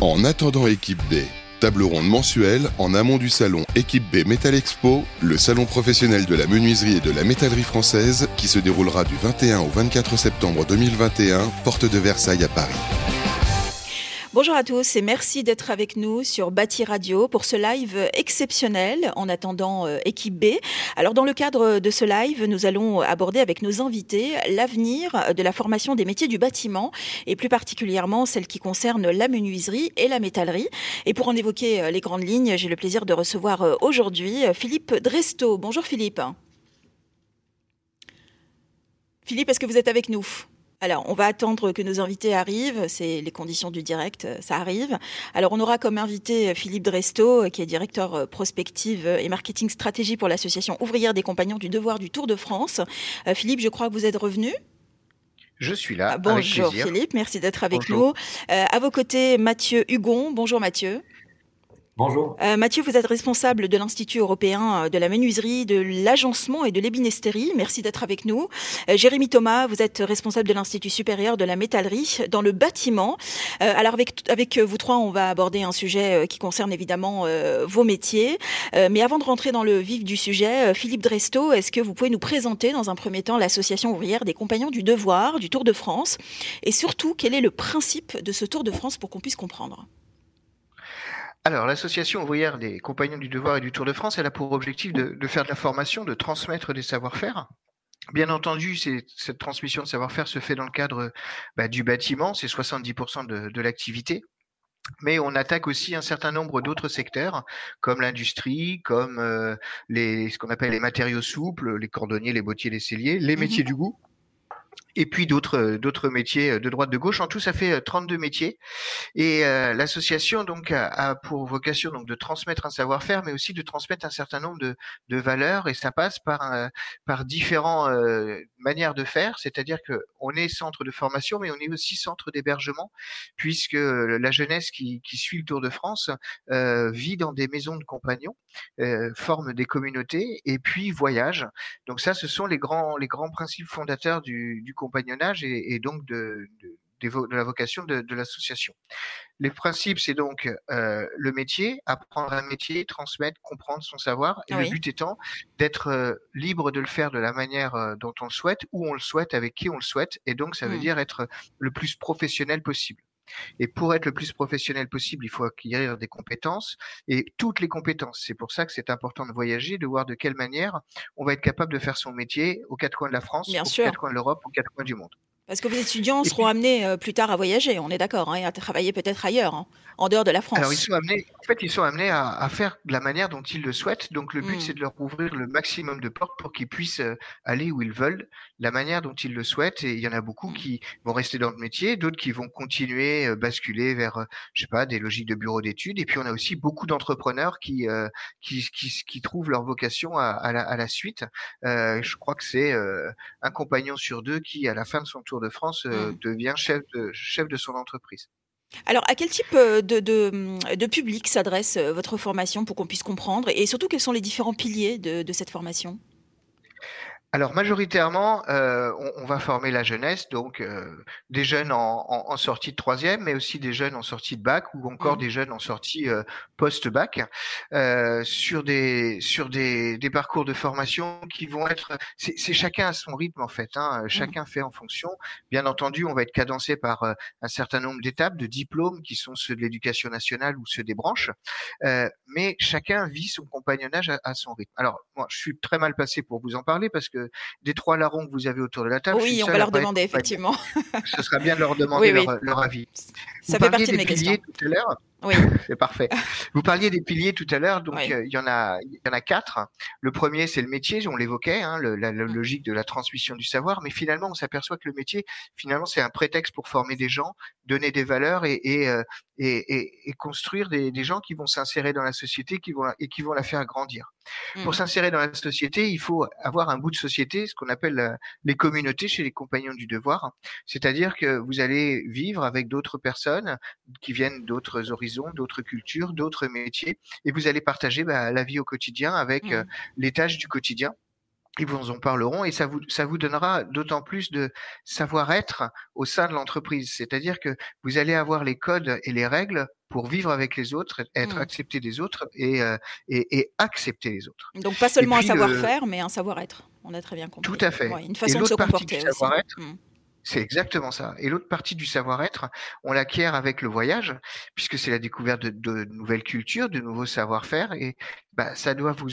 En attendant équipe B, table ronde mensuelle en amont du salon Équipe B Metal Expo, le salon professionnel de la menuiserie et de la métallerie française qui se déroulera du 21 au 24 septembre 2021, porte de Versailles à Paris. Bonjour à tous et merci d'être avec nous sur Bâti Radio pour ce live exceptionnel en attendant euh, équipe B. Alors dans le cadre de ce live, nous allons aborder avec nos invités l'avenir de la formation des métiers du bâtiment et plus particulièrement celle qui concerne la menuiserie et la métallerie. Et pour en évoquer euh, les grandes lignes, j'ai le plaisir de recevoir euh, aujourd'hui Philippe Dresto. Bonjour Philippe. Philippe, est-ce que vous êtes avec nous? Alors, on va attendre que nos invités arrivent. C'est les conditions du direct, euh, ça arrive. Alors, on aura comme invité euh, Philippe Dresto, euh, qui est directeur prospective et marketing stratégie pour l'association ouvrière des compagnons du devoir du Tour de France. Philippe, je crois que vous êtes revenu. Je suis là. Ah, bonjour Philippe, merci d'être avec nous. à vos côtés, Mathieu Hugon. Bonjour Mathieu. Bonjour. Euh, Mathieu, vous êtes responsable de l'Institut européen euh, de la menuiserie, de l'agencement et de l'ébénisterie. Merci d'être avec nous. Euh, Jérémy Thomas, vous êtes responsable de l'Institut supérieur de la métallerie dans le bâtiment. alors avec, avec vous trois, on va aborder un sujet qui concerne évidemment vos métiers. mais avant de rentrer dans le vif du sujet, Philippe Dresto, est-ce que vous pouvez nous présenter dans un premier temps l'association ouvrière des compagnons du devoir du Tour de France? Et surtout, quel est le principe de ce Tour de France pour qu'on puisse comprendre? Alors, l'association ouvrière des compagnons du devoir et du Tour de France, elle a pour objectif de, faire de la formation, de transmettre des savoir-faire. Bien entendu, cette transmission de savoir-faire se fait dans le cadre bah, du bâtiment, c'est 70% de, l'activité. Mais on attaque aussi un certain nombre d'autres secteurs, comme l'industrie, comme euh, les, ce qu'on appelle les matériaux souples, les cordonniers, les bottiers, les celliers, les mmh métiers du goût et puis d'autres euh, d'autres métiers euh, de droite de gauche. En tout, ça fait 32 euh, métiers. Et l'association donc a, pour vocation donc de transmettre un savoir-faire, mais aussi de transmettre un certain nombre de, de valeurs. Et ça passe par par différentes manières de faire. C'est-à-dire que on est centre de formation, mais on est aussi centre d'hébergement, puisque la jeunesse qui, qui suit le Tour de France vit dans des maisons de compagnons, forme des communautés et puis voyage. Donc ça, ce sont les grands les grands principes fondateurs du, du compagnonnage et, donc de, de, la vocation de, l'association. Les principes, c'est donc euh, le métier, apprendre un métier, transmettre, comprendre son savoir, et le but étant d'être euh, libre de le faire de la manière euh, dont on le souhaite, où on le souhaite, avec qui on le souhaite, et donc ça veut mmh. dire être le plus professionnel possible. Et pour être le plus professionnel possible, il faut acquérir des compétences et toutes les compétences. C'est pour ça que c'est important de voyager, de voir de quelle manière on va être capable de faire son métier aux quatre coins de la France, aux quatre coins de l'Europe, aux quatre coins du monde. Parce que vos étudiants seront amenés euh, plus tard à voyager, on est d'accord, hein, à travailler peut-être ailleurs, hein, en dehors de la France. Alors ils sont amenés, en fait, ils sont amenés à, faire de la manière dont ils le souhaitent. Donc le but, mmh. c'est de leur ouvrir le maximum de portes pour qu'ils puissent euh, aller où ils veulent, la manière dont ils le souhaitent. Et il y en a beaucoup qui vont rester dans le métier, d'autres qui vont continuer, euh, basculer vers, je sais pas, des logiques de bureau d'études. Et puis on a aussi beaucoup d'entrepreneurs qui, qui, qui, trouvent leur vocation à, la, à la, suite. je crois que c'est un compagnon sur deux qui, à la fin de son tour de France euh, mmh. devient chef de, chef de son entreprise. Alors, à quel type euh, de, de, public s'adresse euh, votre formation pour qu'on puisse comprendre? Et surtout, quels sont les différents piliers de, de cette formation? Alors majoritairement, euh, on, va former la jeunesse, donc euh, des jeunes en, sortie de troisième, mais aussi des jeunes en sortie de bac ou encore mmh. des jeunes en sortie euh, post-bac, sur des sur des, des, parcours de formation qui vont être, c'est chacun à son rythme en fait, hein, mmh. chacun fait en fonction. Bien entendu, on va être cadencé par un certain nombre d'étapes, de diplômes qui sont ceux de l'éducation nationale ou ceux des branches, mais chacun vit son compagnonnage à, à son rythme. Alors moi, je suis très mal passé pour vous en parler parce que des trois larrons que vous avez autour de la table. Oui, on va leur demander, effectivement. Ce serait bien de leur demander leur, avis. Ça fait partie de mes questions. Tout à l'heure. Oui. c'est parfait. Vous parliez des piliers tout à l'heure, donc euh, il y en a, il y en a quatre. Le premier, c'est le métier, on l'évoquait, hein, la, mmh. logique de la transmission du savoir, mais finalement, on s'aperçoit que le métier, finalement, c'est un prétexte pour former des gens, donner des valeurs et, et, euh, et, et construire des, des, gens qui vont s'insérer dans la société, qui vont et qui vont la faire grandir. Pour mmh. s'insérer dans la société, il faut avoir un bout de société, ce qu'on appelle euh, les communautés chez les compagnons du devoir, c'est-à-dire que vous allez vivre avec d'autres personnes qui viennent d'autres horizons d'autres cultures, d'autres métiers, et vous allez partager bah, la vie au quotidien avec euh, mmh. les tâches du quotidien. Ils vous en parleront et ça vous, ça vous donnera d'autant plus de savoir-être au sein de l'entreprise. C'est-à-dire que vous allez avoir les codes et les règles pour vivre avec les autres, être mmh. accepté des autres et, et, accepter les autres. Donc pas seulement un savoir-faire, mais un savoir-être. On a très bien compris. Tout à fait. une façon de se comporter aussi. Mmh. C'est exactement ça. Et l'autre partie du savoir-être, on l'acquiert avec le voyage, puisque c'est la découverte de, nouvelles cultures, de nouveaux savoir-faire. Et bah, ça doit vous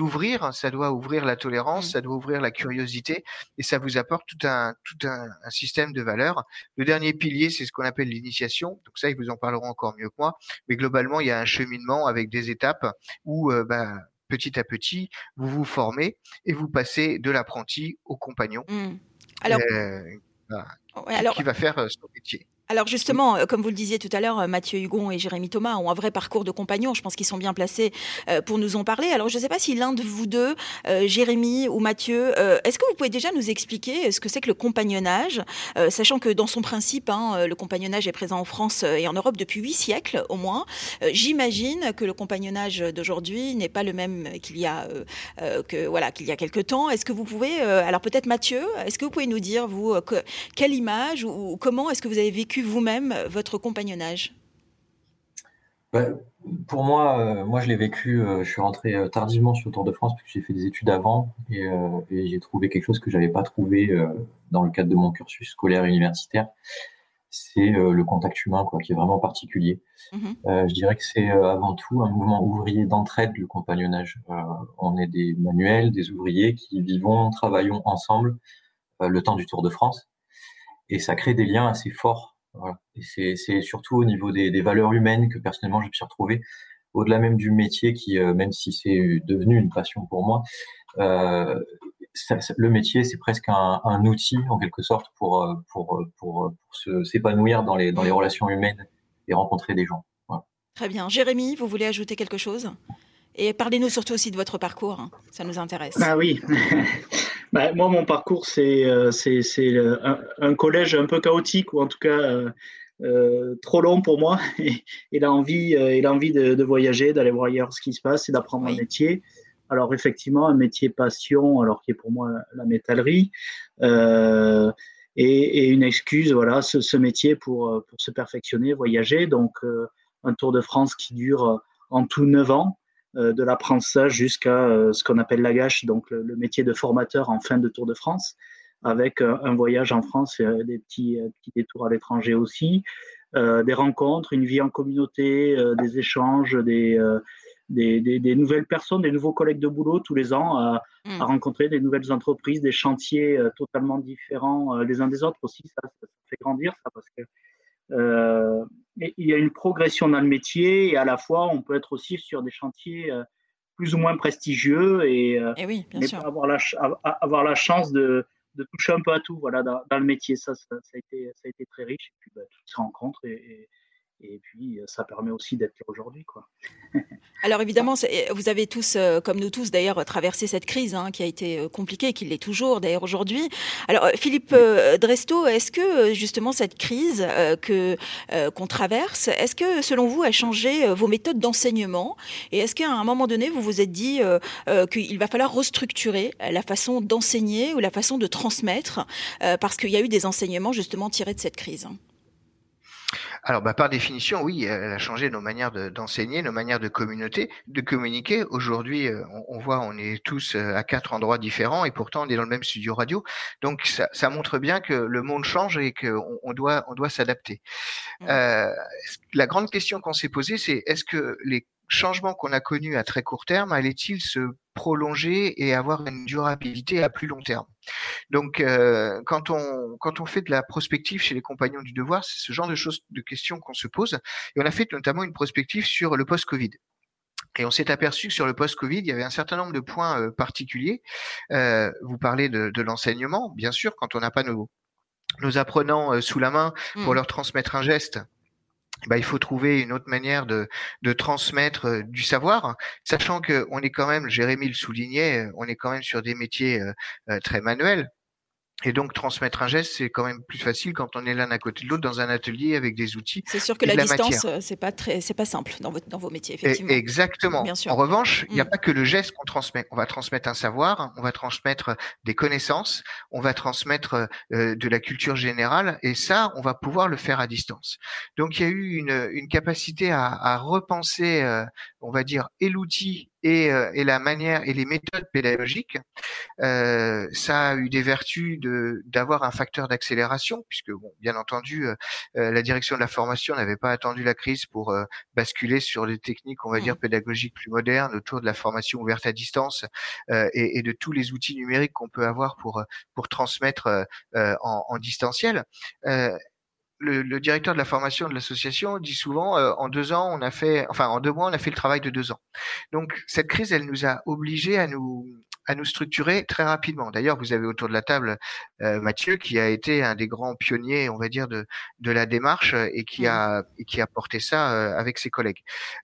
ouvrir, ça doit ouvrir la tolérance, mmh. ça doit ouvrir la curiosité, et ça vous apporte tout un, tout un, système de valeurs. Le dernier pilier, c'est ce qu'on appelle l'initiation. Donc ça, ils vous en parleront encore mieux que moi. Mais globalement, il y a un cheminement avec des étapes où euh, bah, petit à petit, vous vous formez et vous passez de l'apprenti au compagnon. Mmh. Alors, euh, qui, va faire son métier. Alors justement, euh, comme vous le disiez tout à l'heure, euh, Mathieu Hugon et Jérémy Thomas ont un vrai parcours de compagnons. Je pense qu'ils sont bien placés euh, pour nous en parler. Alors je ne sais pas si l'un de vous deux, Jérémy ou Mathieu, est-ce que vous pouvez déjà nous expliquer ce que c'est que le compagnonnage, sachant que dans son principe, hein, le compagnonnage est présent en France et en Europe depuis huit siècles au moins. J'imagine que le compagnonnage d'aujourd'hui n'est pas le même qu'il y a que voilà qu'il y a quelque temps. Est-ce que vous pouvez, alors peut-être Mathieu, est-ce que vous pouvez nous dire vous quelle image ou comment est-ce que vous avez vécu vous-même votre compagnonnage? Bah, Pour moi, euh, moi je l'ai vécu, euh, je suis rentré euh, tardivement sur le Tour de France parce que j'ai fait des études avant et, j'ai trouvé quelque chose que j'avais pas trouvé dans le cadre de mon cursus scolaire et universitaire. C'est le contact humain, quoi, qui est vraiment particulier. Mhm. je dirais que c'est avant tout un mouvement ouvrier d'entraide, le compagnonnage. on est des manuels, des ouvriers qui vivons, travaillons ensemble le temps du Tour de France et ça crée des liens assez forts et c'est surtout au niveau des, valeurs humaines que personnellement je me suis retrouvé, au-delà même du métier qui, euh, même si c'est devenu une passion pour moi, euh, le métier c'est presque un, outil en quelque sorte pour euh, pour pour, s'épanouir dans les dans les relations humaines et rencontrer des gens. Très bien, Jérémy, vous voulez ajouter quelque chose? Et parlez-nous surtout aussi de votre parcours, hein. ça nous intéresse. Ah oui. Bah, moi, mon parcours, c'est euh, un, un, collège un peu chaotique, ou en tout cas euh, euh trop long pour moi, et, l'envie et l'envie de, de, voyager, d'aller voir ailleurs ce qui se passe et d'apprendre un métier. Alors effectivement, un métier passion, alors qui est pour moi la métallerie, euh, et, et, une excuse, voilà, ce, ce, métier pour, pour se perfectionner, voyager. Donc euh, un Tour de France qui dure en tout neuf ans. Euh, de l'apprentissage jusqu'à euh, ce qu'on appelle la gâche, donc le, métier de formateur en fin de Tour de France, avec euh, un voyage en France et des petits, petits détours à l'étranger aussi, des rencontres, une vie en communauté, des échanges, des, des, des, nouvelles personnes, des nouveaux collègues de boulot tous les ans, à, mmh. rencontrer des nouvelles entreprises, des chantiers totalement différents les uns des autres aussi. Ça, ça, fait grandir, ça, parce que euh, il y a une progression dans le métier et à la fois on peut être aussi sur des chantiers euh, plus ou moins prestigieux et, euh, oui, Avoir, la, avoir la chance de, de, toucher un peu à tout voilà, dans, le métier. Ça, ça, a été, ça a été très riche. Et puis, bah, toutes ces rencontres et, et puis, euh, ça permet aussi d'être là aujourd'hui. Quoi. Alors évidemment, vous avez tous, euh, comme nous tous d'ailleurs, traversé cette crise hein, qui a été euh, compliquée, qui l'est toujours d'ailleurs aujourd'hui. Alors Philippe Dresto, est-ce que justement cette crise que qu'on traverse, est-ce que selon vous a changé vos méthodes d'enseignement? Et est-ce qu'à un moment donné, vous vous êtes dit qu'il va falloir restructurer la façon d'enseigner ou la façon de transmettre parce qu'il y a eu des enseignements justement tirés de cette crise? Alors, bah, par définition, oui, elle a changé nos manières d'enseigner, nos manières de communauté, de communiquer. Aujourd'hui, euh, on, voit, on est tous euh, à quatre endroits différents et pourtant on est dans le même studio radio. Donc, ça, ça montre bien que le monde change et qu'on on doit, on doit s'adapter. Mmh. Euh, la grande question qu'on s'est posée, c'est est-ce que les changement qu'on a connu à très court terme allait-il se prolonger et avoir une durabilité à plus long terme? Donc, euh, quand on quand on fait de la prospective chez les compagnons du devoir, c'est ce genre de choses, de questions qu'on se pose. Et on a fait notamment une prospective sur le post-Covid. Et on s'est aperçu que sur le post-Covid, il y avait un certain nombre de points euh, particuliers. Euh, vous parlez de, de l'enseignement, bien sûr, quand on n'a pas nos, nos apprenants euh, sous la main pour mmh. leur transmettre un geste, bah, il faut trouver une autre manière de, transmettre euh, du savoir, sachant que on est quand même, Jérémy le soulignait, euh, on est quand même sur des métiers euh, très manuels. Et donc transmettre un geste, c'est quand même plus facile quand on est l'un à côté de l'autre dans un atelier avec des outils. C'est sûr que la, distance, euh, c'est pas très, c'est pas simple dans, votre, dans vos métiers, effectivement. exactement. En revanche, il n'y a mm. pas que le geste qu'on transmet. On va transmettre un savoir, on va transmettre des connaissances, on va transmettre euh, de la culture générale, et ça, on va pouvoir le faire à distance. Donc il y a eu une, une capacité à, à repenser, euh, on va dire, et l'outil et, euh, et, la manière et les méthodes pédagogiques, euh, ça a eu des vertus de d'avoir un facteur d'accélération, puisque bon, bien entendu, euh, euh, la direction de la formation n'avait pas attendu la crise pour basculer sur des techniques, on va dire mmh. pédagogiques plus modernes autour de la formation ouverte à distance et, et, de tous les outils numériques qu'on peut avoir pour pour transmettre en, en, distanciel le, le, directeur de la formation de l'association dit souvent euh, en deux ans on a fait enfin en deux mois on a fait le travail de deux ans. Donc cette crise elle nous a obligés à nous à nous structurer très rapidement. D'ailleurs, vous avez autour de la table euh, Mathieu, qui a été un des grands pionniers, on va dire, de, de la démarche et qui a et qui a porté ça euh, avec ses collègues.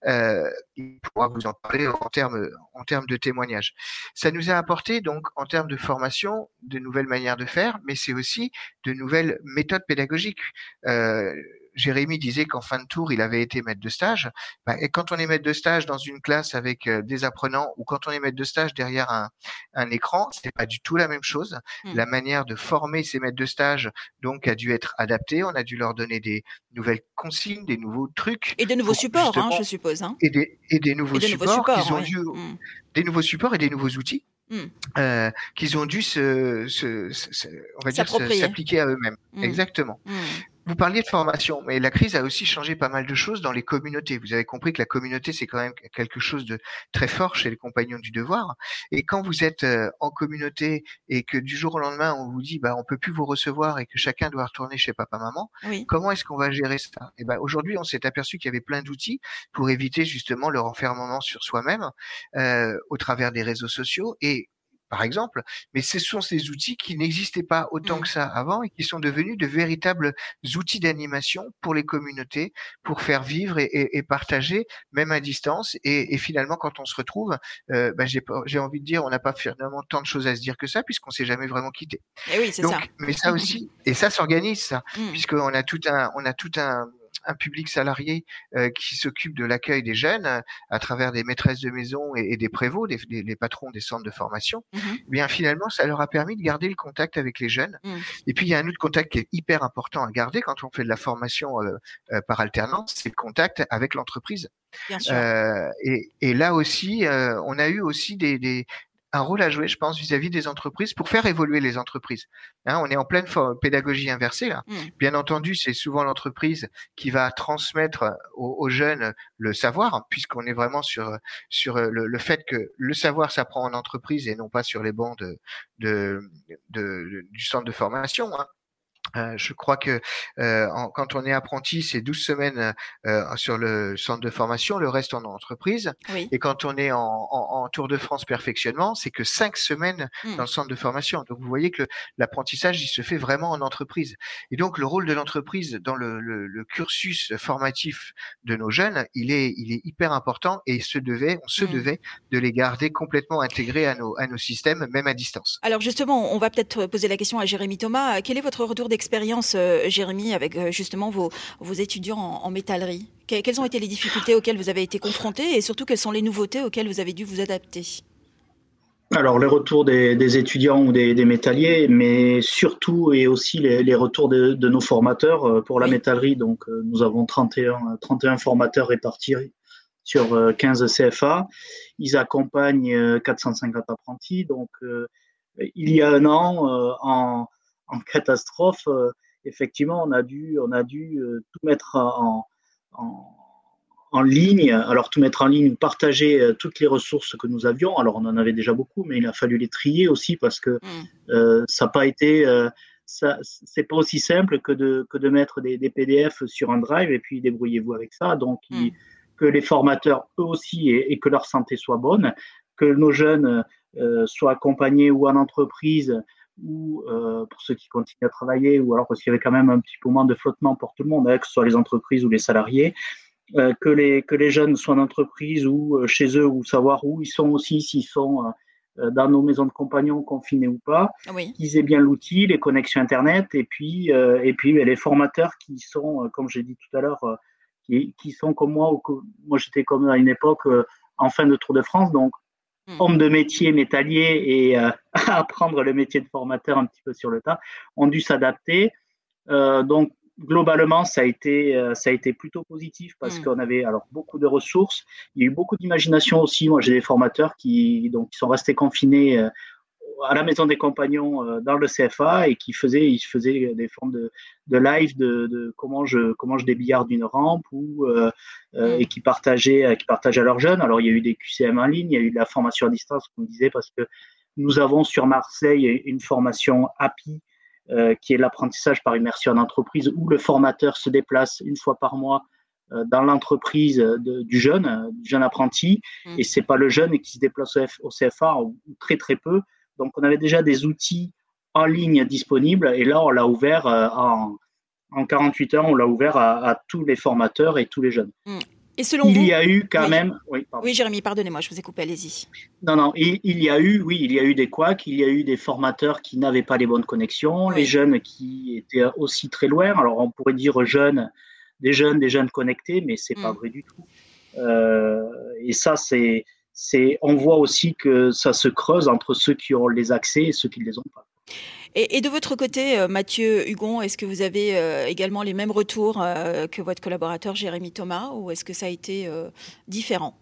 Euh, il pourra vous en parler en termes en termes de témoignages. Ça nous a apporté donc en termes de formation de nouvelles manières de faire, mais c'est aussi de nouvelles méthodes pédagogiques. Euh, Jérémy disait qu'en fin de tour, il avait été maître de stage. Bah, et quand on est maître de stage dans une classe avec euh, des apprenants ou quand on est maître de stage derrière un, un écran, c'est pas du tout la même chose. Mmh. La manière de former ces maîtres de stage donc a dû être adaptée. On a dû leur donner des nouvelles consignes, des nouveaux trucs et des nouveaux supports, hein, je suppose. Hein. Et, des, et des nouveaux supports, qu'ils ont dû, mmh. des nouveaux supports et des nouveaux outils. Mmh. Euh, qu'ils ont dû se, se, se, on va dire s'appliquer à eux-mêmes. Exactement. Vous parliez de formation, mais la crise a aussi changé pas mal de choses dans les communautés. Vous avez compris que la communauté, c'est quand même quelque chose de très fort chez les compagnons du devoir. Et quand vous êtes euh, en communauté et que du jour au lendemain, on vous dit, bah, on peut plus vous recevoir et que chacun doit retourner chez papa-maman, comment est-ce qu'on va gérer ça? Et ben, aujourd'hui, on s'est aperçu qu'il y avait plein d'outils pour éviter justement le renfermement sur soi-même euh, au travers des réseaux sociaux. Et par exemple, mais ce sont ces outils qui n'existaient pas autant que ça avant et qui sont devenus de véritables outils d'animation pour les communautés, pour faire vivre et, et, partager, même à distance. Et, et, finalement, quand on se retrouve, euh, bah, j'ai envie de dire, on n'a pas finalement tant de choses à se dire que ça, puisqu'on s'est jamais vraiment quitté. Et oui, c'est ça. Mais ça aussi, et ça s'organise, ça, mmh. puisqu'on a tout un, on a tout un un public salarié euh, qui s'occupe de l'accueil des jeunes euh, à travers des maîtresses de maison et, des prévôts, des, les patrons des centres de formation, mmh eh bien finalement, ça leur a permis de garder le contact avec les jeunes. Mmh. Et puis il y a un autre contact qui est hyper important à garder quand on fait de la formation euh, par alternance, c'est le contact avec l'entreprise. Euh, et, et, là aussi, on a eu aussi des, des, un rôle à jouer, je pense, vis-à-vis des entreprises pour faire évoluer les entreprises. Hein, on est en pleine pédagogie inversée là. Mmh. Bien entendu, c'est souvent l'entreprise qui va transmettre aux, jeunes le savoir, puisqu'on est vraiment sur sur le, fait que le savoir s'apprend en entreprise et non pas sur les bancs de, de, du centre de formation. Hein. Euh, je crois que euh, quand on est apprenti, c'est 12 semaines euh, sur le centre de formation, le reste en entreprise. Et quand on est en, Tour de France perfectionnement, c'est que 5 semaines mmh. dans le centre de formation. Donc vous voyez que l'apprentissage, il se fait vraiment en entreprise. Et donc le rôle de l'entreprise dans le, cursus formatif de nos jeunes, il est, il est hyper important et se devait, on se mmh. devait de les garder complètement intégrés à nos, à nos systèmes, même à distance. Alors justement, on va peut-être poser la question à Jérémy Thomas. Quel est votre retour expérience, euh, Jérémy, avec euh, justement vos, vos étudiants en, métallerie? Quelles ont été les difficultés auxquelles vous avez été confrontés et surtout quelles sont les nouveautés auxquelles vous avez dû vous adapter? Alors, les retours des, étudiants ou des, métalliers, mais surtout et aussi les, retours de, nos formateurs euh, pour la métallerie. Donc, nous avons 31, 31 formateurs répartis sur 15 CFA. Ils accompagnent 450 apprentis. Donc, il y a un an, en, en catastrophe, euh, effectivement, on a dû, on a dû euh, tout mettre en, en, en, ligne. Alors, tout mettre en ligne, partager euh, toutes les ressources que nous avions. Alors, on en avait déjà beaucoup, mais il a fallu les trier aussi parce que mmh. ça n'a pas été. ça, c'est pas aussi simple que de, que de mettre des, des PDF sur un drive et puis débrouillez-vous avec ça. Donc, mmh. que les formateurs, eux aussi, et, et, que leur santé soit bonne, que nos jeunes soient accompagnés ou en entreprise ou euh, pour ceux qui continuent à travailler, ou alors parce qu'il y avait quand même un petit peu moins de flottement pour tout le monde, hein, que ce soit les entreprises ou les salariés, euh, que, les, que les jeunes soient en entreprise ou euh, chez eux, ou savoir où ils sont aussi, s'ils sont dans nos maisons de compagnons, confinés ou pas, qu'ils aient bien l'outil, les connexions Internet, et puis, et puis les formateurs qui sont, comme j'ai dit tout à l'heure, qui, qui, sont comme moi, ou moi j'étais comme à une époque en fin de Tour de France, donc hmm. homme de métier métallier et apprendre le métier de formateur un petit peu sur le tas, ont dû s'adapter. donc globalement, ça a été, euh, ça a été plutôt positif parce mm. qu'on avait alors beaucoup de ressources. Il y a eu beaucoup d'imagination aussi. Moi, j'ai des formateurs qui, donc, qui sont restés confinés euh, à la maison des compagnons euh, dans le CFA et qui faisaient, ils faisaient des formes de, de live de, de, comment je comment je débillarde d'une rampe ou mm. et qui partageaient qui partageaient à leurs jeunes. Alors il y a eu des QCM en ligne, il y a eu de la formation à distance, comme on disait, parce que nous avons sur Marseille une formation API euh, qui est l'apprentissage par immersion en entreprise, où le formateur se déplace une fois par mois euh, dans l'entreprise du jeune, euh, du jeune apprenti, mmh. et c'est pas le jeune qui se déplace au CFA ou très très peu. Donc on avait déjà des outils en ligne disponibles, et là on l'a ouvert en, en 48 heures, on l'a ouvert à, à, tous les formateurs et tous les jeunes. Mmh. Et selon il vous, y a eu quand même. Oui, oui Jérémy, pardonnez-moi, je vous ai coupé, allez-y. Non, non, il, il, y a eu, oui, il y a eu des couacs, il y a eu des formateurs qui n'avaient pas les bonnes connexions, les jeunes qui étaient aussi très loin. Alors, on pourrait dire jeunes, des jeunes, des jeunes connectés, mais c'est pas mm. vrai du tout. Euh, et ça, c'est, c'est, on voit aussi que ça se creuse entre ceux qui ont les accès et ceux qui ne les ont pas. Et, de votre côté, euh, Mathieu Hugon, est-ce que vous avez euh, également les mêmes retours euh, que votre collaborateur Jérémy Thomas ou est-ce que ça a été différent?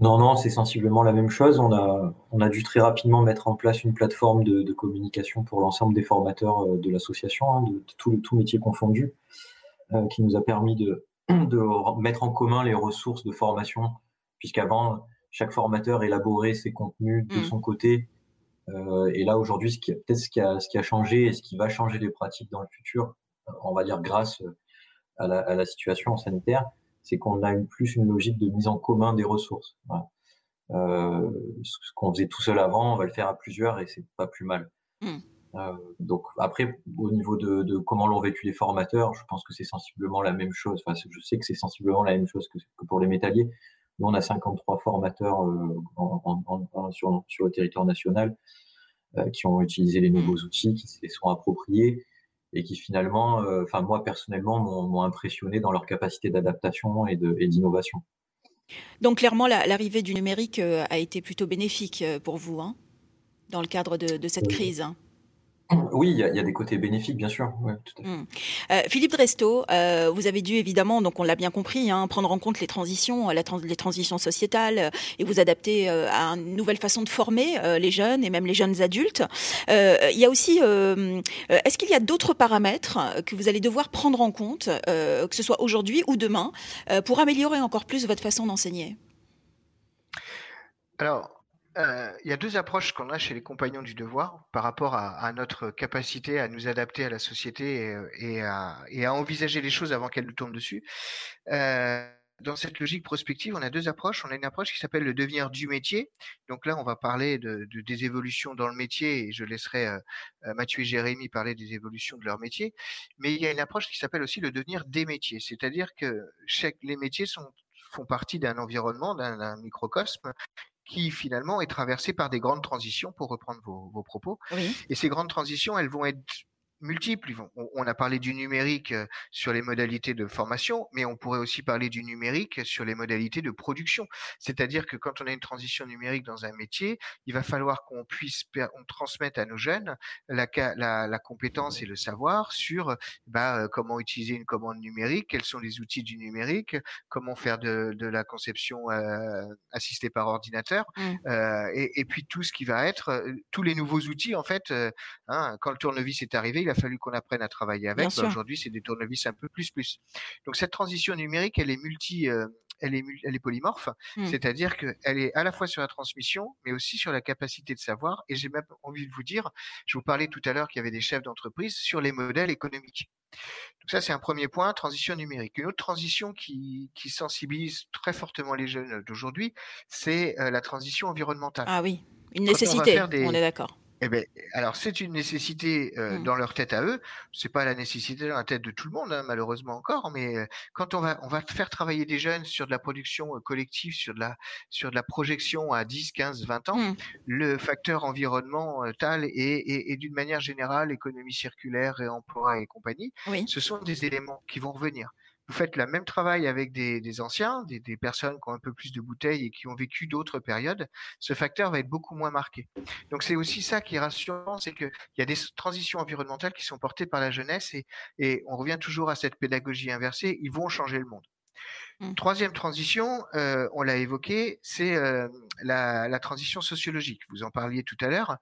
Non, non, c'est sensiblement la même chose. On a, on a dû très rapidement mettre en place une plateforme de, communication pour l'ensemble des formateurs de l'association, hein, de, tout, tout métier confondu, qui nous a permis de, de mettre en commun les ressources de formation, puisqu'avant, chaque formateur élaborait ses contenus de mmh. son côté euh, et là, aujourd'hui, ce qui peut-être ce qui a, ce qui a changé et ce qui va changer les pratiques dans le futur, on va dire grâce à la, à la situation sanitaire, c'est qu'on a une, plus une logique de mise en commun des ressources. Euh, ce qu'on faisait tout seul avant, on va le faire à plusieurs et c'est pas plus mal. Mmh. Euh, donc après, au niveau de, de comment l'ont vécu les formateurs, je pense que c'est sensiblement la même chose. Enfin, je sais que c'est sensiblement la même chose que, que, pour les métalliers. Nous, on a 53 formateurs euh, en, en, en, sur, sur, le territoire national euh, qui ont utilisé les nouveaux outils, qui se les sont appropriés et qui finalement, euh, enfin moi personnellement, m'ont impressionné dans leur capacité d'adaptation et d'innovation. Donc clairement, l'arrivée du numérique a été plutôt bénéfique pour vous, hein, dans le cadre de, de cette crise. Hein. Oui, il y, a des côtés bénéfiques, bien sûr. Mmh. Euh, Philippe Dresto, euh, vous avez dû évidemment, donc on l'a bien compris, hein, prendre en compte les transitions, la les transitions sociétales, euh, et vous adapter à une nouvelle façon de former les jeunes et même les jeunes adultes. Il y a aussi, est-ce qu'il y a d'autres paramètres que vous allez devoir prendre en compte, que ce soit aujourd'hui ou demain, pour améliorer encore plus votre façon d'enseigner? Alors, euh, il y a deux approches qu'on a chez les compagnons du devoir par rapport à, notre capacité à nous adapter à la société et, à, envisager les choses avant qu'elles nous tombent dessus. Euh, dans cette logique prospective, on a deux approches. On a une approche qui s'appelle le devenir du métier. Donc là, on va parler de, des évolutions dans le métier et je laisserai euh, Mathieu et Jérémy parler des évolutions de leur métier. Mais il y a une approche qui s'appelle aussi le devenir des métiers. C'est-à-dire que les métiers font partie d'un environnement, d'un microcosme qui finalement est traversé par des grandes transitions, pour reprendre vos, vos propos. Et ces grandes transitions, elles vont être multiples. On a parlé du numérique euh, sur les modalités de formation, mais on pourrait aussi parler du numérique sur les modalités de production. C'est-à-dire que quand on a une transition numérique dans un métier, il va falloir qu'on puisse on transmette à nos jeunes la, la, la compétence et le savoir sur bah, euh, comment utiliser une commande numérique, quels sont les outils du numérique, comment faire de, de la conception euh, assistée par ordinateur, mmh. euh, et, et, puis tout ce qui va être tous les nouveaux outils en fait. Hein, quand le tournevis est arrivé, il a fallu qu'on apprenne à travailler avec. Bah, aujourd'hui, c'est des tournevis un peu plus plus. Donc cette transition numérique, elle est multi, euh, elle est, elle est polymorphe, mmh. c'est-à-dire qu'elle est à la fois sur la transmission, mais aussi sur la capacité de savoir. Et j'ai même envie de vous dire, je vous parlais tout à l'heure qu'il y avait des chefs d'entreprise sur les modèles économiques. Donc ça, c'est un premier point, transition numérique. Une autre transition qui, qui sensibilise très fortement les jeunes d'aujourd'hui, c'est euh, la transition environnementale. Ah oui, une nécessité, on, on est d'accord eh ben, alors c'est une nécessité euh, mmh. dans leur tête à eux. C'est pas la nécessité dans la tête de tout le monde, hein, malheureusement encore. Mais euh, quand on va, on va faire travailler des jeunes sur de la production euh, collective, sur de la, sur de la projection à 10, 15, 20 ans, mmh. le facteur environnemental et, et, et d'une manière générale, économie circulaire et emploi et compagnie, ce sont des éléments qui vont revenir vous faites le même travail avec des, des anciens, des, des, personnes qui ont un peu plus de bouteilles et qui ont vécu d'autres périodes, ce facteur va être beaucoup moins marqué. Donc c'est aussi ça qui est rassurant, c'est qu'il y a des transitions environnementales qui sont portées par la jeunesse et, et on revient toujours à cette pédagogie inversée, ils vont changer le monde. Mmh. Troisième transition, euh, on l'a évoqué, c'est euh, la, la, transition sociologique. Vous en parliez tout à l'heure.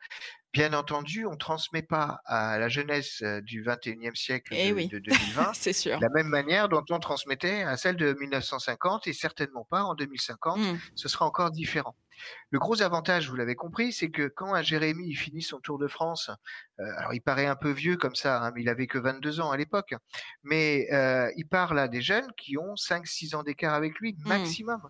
Bien entendu, on ne transmet pas à la jeunesse euh, du 21e siècle eh de, 2020 sûr. la même manière dont on transmettait à celle de 1950 et certainement pas en 2050. Mmh. Ce sera encore différent. Le gros avantage, vous l'avez compris, c'est que quand un Jérémy finit son Tour de France, euh, alors il paraît un peu vieux comme ça, hein, mais il avait que 22 ans à l'époque, mais euh, il parle à des jeunes qui ont 5-6 ans d'écart avec lui mmh. maximum.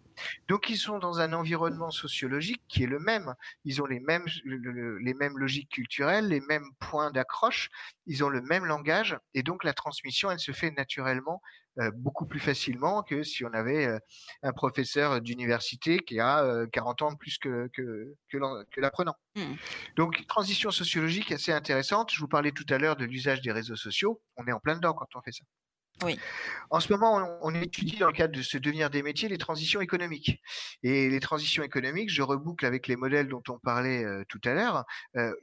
Donc ils sont dans un environnement sociologique qui est le même. Ils ont les mêmes, les mêmes logiques culturelles, les mêmes points d'accroche, ils ont le même langage, et donc la transmission, elle se fait naturellement beaucoup plus facilement que si on avait euh, un professeur d'université qui a 40 euh, ans de plus que, que, que l'apprenant. Mmh. Donc, transition sociologique assez intéressante. Je vous parlais tout à l'heure de l'usage des réseaux sociaux. On est en plein dedans quand on fait ça. Oui. En ce moment, on, étudie dans le cadre de ce devenir des métiers les transitions économiques. Et les transitions économiques, je reboucle avec les modèles dont on parlait tout à l'heure.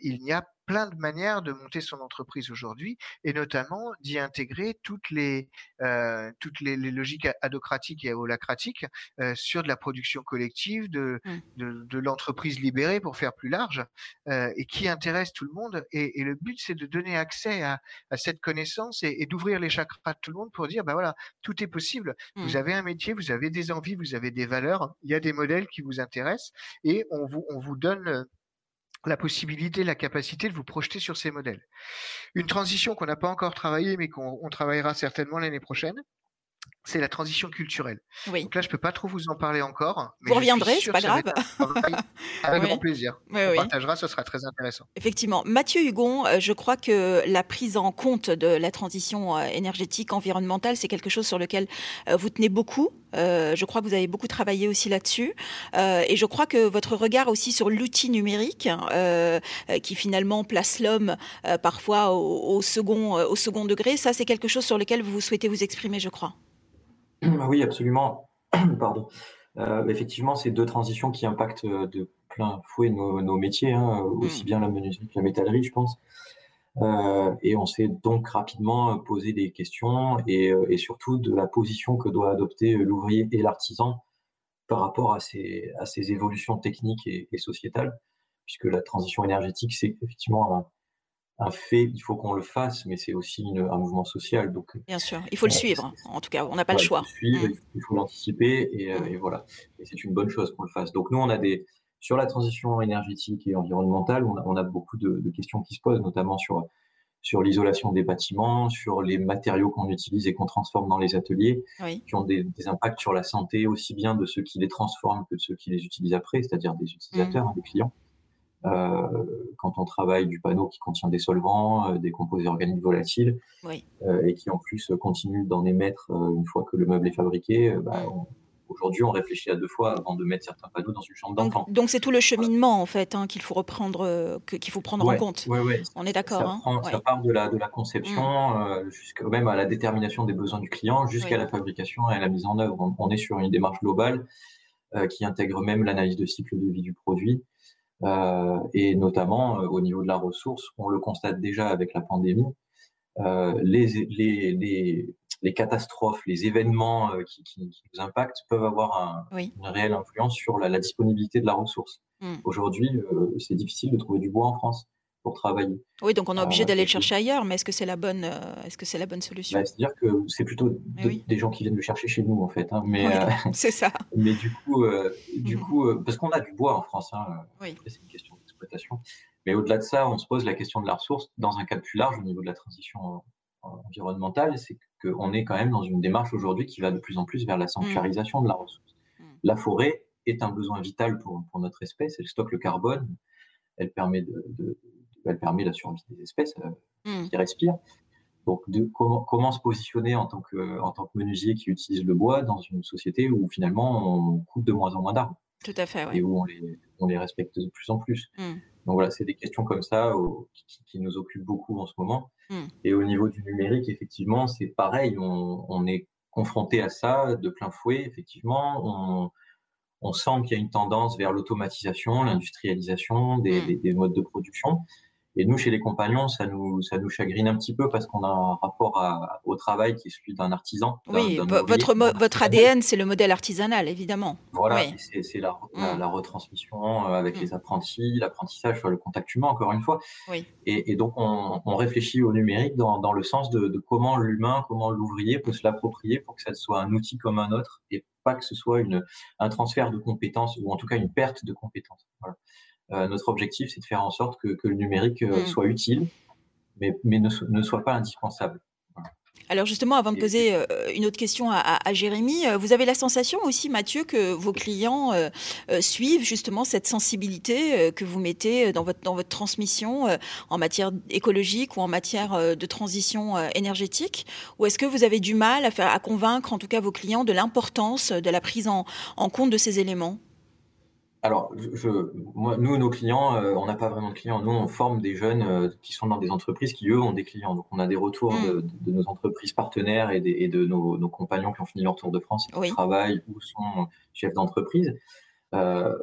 il n'y a plein de manières de monter son entreprise aujourd'hui et notamment d'y intégrer toutes les euh, toutes les, logiques adocratiques et holacratiques euh, sur de la production collective de mmh. de, de l'entreprise libérée pour faire plus large euh, et qui intéresse tout le monde et, et le but c'est de donner accès à, à cette connaissance et, et d'ouvrir les chakras de tout le monde pour dire bah voilà tout est possible vous mmh. avez un métier vous avez des envies vous avez des valeurs il y a des modèles qui vous intéressent et on vous on vous donne la possibilité, la capacité de vous projeter sur ces modèles. Une transition qu'on n'a pas encore travaillée, mais qu'on travaillera certainement l'année prochaine, c'est la transition culturelle. Oui. Donc là, je peux pas trop vous en parler encore. vous reviendrez, c'est pas grave. Avec grand plaisir. On partagera, ce sera très intéressant. Effectivement. Mathieu Hugon, euh, je crois que la prise en compte de la transition euh, énergétique, environnementale, c'est quelque chose sur lequel euh, vous tenez beaucoup. Je crois que vous avez beaucoup travaillé aussi là-dessus. et je crois que votre regard aussi sur l'outil numérique, qui finalement place l'homme parfois au, au, second, au second degré, ça c'est quelque chose sur lequel vous souhaitez vous exprimer, je crois. Oui, absolument. Pardon. Euh, effectivement, c'est deux transitions qui impactent euh, de plein fouet nos, nos métiers, hein, aussi mm. bien la menuiserie que la métallerie, je pense. Euh, et on s'est donc rapidement posé des questions et, et, surtout de la position que doit adopter l'ouvrier et l'artisan par rapport à ces, à ces évolutions techniques et, et sociétales, puisque la transition énergétique, c'est effectivement un, un fait, il faut qu'on le fasse, mais c'est aussi un mouvement social. Donc, Bien sûr, il faut le suivre. En tout cas, on n'a pas le choix. Il faut, mmh. il faut l'anticiper et, euh, mmh. et, voilà. Et c'est une bonne chose qu'on le fasse. Donc nous, on a des sur la transition énergétique et environnementale, on a, on a beaucoup de, de, questions qui se posent, notamment sur sur l'isolation des bâtiments, sur les matériaux qu'on utilise et qu'on transforme dans les ateliers, oui. qui ont des, des, impacts sur la santé aussi bien de ceux qui les transforment que de ceux qui les utilisent après, c'est-à-dire des utilisateurs, mmh. hein, des clients. Euh, quand on travaille du panneau qui contient des solvants, euh, des composés organiques volatiles, oui. Euh, et qui en plus continue d'en émettre une fois que le meuble est fabriqué, bah, aujourd'hui on réfléchit à deux fois avant de mettre certains panneaux dans une chambre d'enfant. Donc c'est tout le cheminement en fait hein, qu'il faut reprendre, qu'il faut prendre ouais, en compte. Ouais, ouais. On est d'accord. Ça, hein ça, part de la, de la conception mmh. jusqu'à même à la détermination des besoins du client, jusqu'à la fabrication et à la mise en œuvre. On, on est sur une démarche globale qui intègre même l'analyse de cycle de vie du produit. Euh, et notamment euh, au niveau de la ressource, on le constate déjà avec la pandémie, euh, les, les, les, les, catastrophes, les événements qui, qui, qui, nous impactent peuvent avoir un, oui. une réelle influence sur la, la disponibilité de la ressource. Mm. Aujourd'hui, euh, c'est difficile de trouver du bois en France pour travailler. Oui, donc on est obligé euh, d'aller le chercher ailleurs, mais est-ce que c'est la bonne, euh, est-ce que c'est la bonne solution? Bah, C'est-à-dire que c'est plutôt de, oui. des gens qui viennent le chercher chez nous en fait. Hein, mais oui, euh, c'est ça. Mais du coup, du mmh. coup, parce qu'on a du bois en France, hein, oui. c'est une question d'exploitation. Mais au-delà de ça, on se pose la question de la ressource dans un cadre plus large au niveau de la transition environnementale, c'est qu'on est quand même dans une démarche aujourd'hui qui va de plus en plus vers la sanctuarisation mmh. de la ressource. Mmh. La forêt est un besoin vital pour, pour notre espèce, elle stocke le carbone, elle permet de, de qu'elle permet la survie des espèces mmh. qui respirent. Donc, de, comment, comment se positionner en tant, que, en tant que menuisier qui utilise le bois dans une société où finalement on coupe de moins en moins d'arbres? Tout à fait, Et où on les, on les respecte de plus en plus. Mmh. Donc voilà, c'est des questions comme ça qui, nous occupent beaucoup en ce moment. Mmh. Et au niveau du numérique, effectivement, c'est pareil. On, on, est confronté à ça de plein fouet. Effectivement, on, on sent qu'il y a une tendance vers l'automatisation, l'industrialisation des, des, des, modes de production. Et nous, chez les compagnons, ça nous, ça nous chagrine un petit peu parce qu'on a un rapport à, au travail qui est celui d'un artisan. Oui, votre, votre ADN, c'est le modèle artisanal, évidemment. Voilà, c'est la, la, la, retransmission euh, avec mmh. les apprentis, l'apprentissage, le contact humain, encore une fois. Oui. Et, et donc, on, on, réfléchit au numérique dans, dans le sens de, de comment l'humain, comment l'ouvrier peut se l'approprier pour que ça soit un outil comme un autre et pas que ce soit une, un transfert de compétences ou en tout cas une perte de compétences. Voilà. Euh, notre objectif, c'est de faire en sorte que, que le numérique euh, mm. soit utile, mais, mais ne, ne, soit pas indispensable. Alors justement, avant de poser euh, une autre question à, à, Jérémy, vous avez la sensation aussi, Mathieu, que vos clients euh, suivent justement cette sensibilité que vous mettez dans votre, dans votre transmission euh, en matière écologique ou en matière de transition énergétique? Ou est-ce que vous avez du mal à, faire, à convaincre en tout cas vos clients de l'importance de la prise en, en compte de ces éléments? Alors, je, moi, nous, nos clients, euh, on n'a pas vraiment de clients. Nous, on forme des jeunes euh, qui sont dans des entreprises qui, eux, ont des clients. Donc, on a des retours de, mm. de, nos entreprises partenaires et, des, et de nos, nos, compagnons qui ont fini leur tour de France et qui travaillent ou sont chefs d'entreprise. Euh,